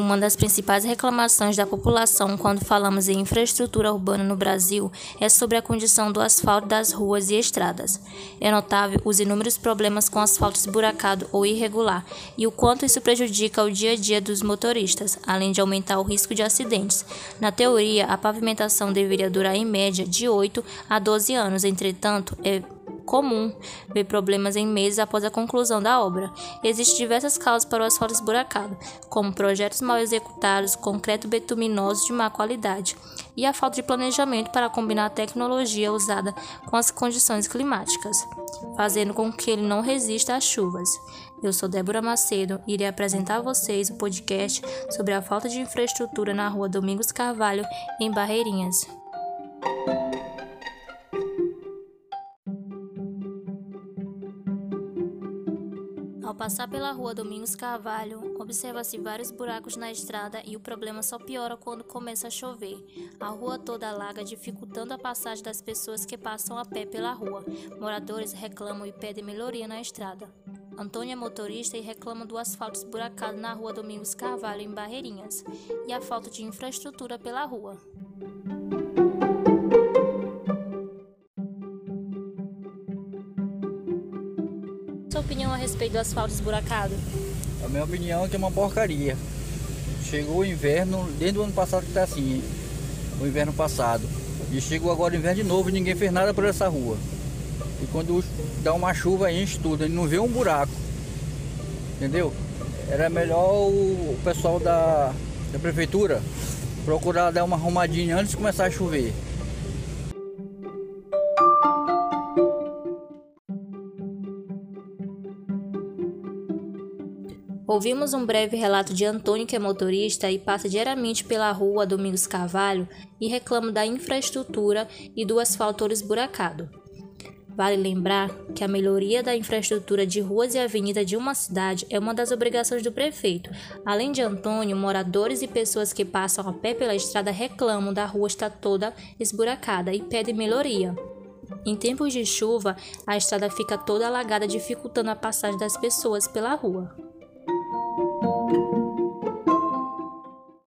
Uma das principais reclamações da população quando falamos em infraestrutura urbana no Brasil é sobre a condição do asfalto das ruas e estradas. É notável os inúmeros problemas com asfalto esburacado ou irregular e o quanto isso prejudica o dia a dia dos motoristas, além de aumentar o risco de acidentes. Na teoria, a pavimentação deveria durar em média de 8 a 12 anos, entretanto, é comum ver problemas em meses após a conclusão da obra. Existem diversas causas para o asfalto esburacado, como projetos mal executados, concreto betuminoso de má qualidade e a falta de planejamento para combinar a tecnologia usada com as condições climáticas, fazendo com que ele não resista às chuvas. Eu sou Débora Macedo e irei apresentar a vocês o podcast sobre a falta de infraestrutura na rua Domingos Carvalho, em Barreirinhas. Ao passar pela rua Domingos Carvalho, observa-se vários buracos na estrada e o problema só piora quando começa a chover. A rua toda alaga, dificultando a passagem das pessoas que passam a pé pela rua. Moradores reclamam e pedem melhoria na estrada. Antônio é motorista e reclama do asfalto esburacado na rua Domingos Carvalho, em Barreirinhas, e a falta de infraestrutura pela rua. Sua opinião a respeito do asfalto esburacado? A minha opinião é que é uma porcaria. Chegou o inverno, desde o ano passado que está assim, o inverno passado. E chegou agora o inverno de novo e ninguém fez nada por essa rua. E quando dá uma chuva enche tudo, ele não vê um buraco. Entendeu? Era melhor o pessoal da, da prefeitura procurar dar uma arrumadinha antes de começar a chover. Ouvimos um breve relato de Antônio, que é motorista e passa diariamente pela rua Domingos Carvalho e reclama da infraestrutura e do asfalto esburacado. Vale lembrar que a melhoria da infraestrutura de ruas e avenidas de uma cidade é uma das obrigações do prefeito. Além de Antônio, moradores e pessoas que passam a pé pela estrada reclamam da rua estar toda esburacada e pedem melhoria. Em tempos de chuva, a estrada fica toda alagada, dificultando a passagem das pessoas pela rua.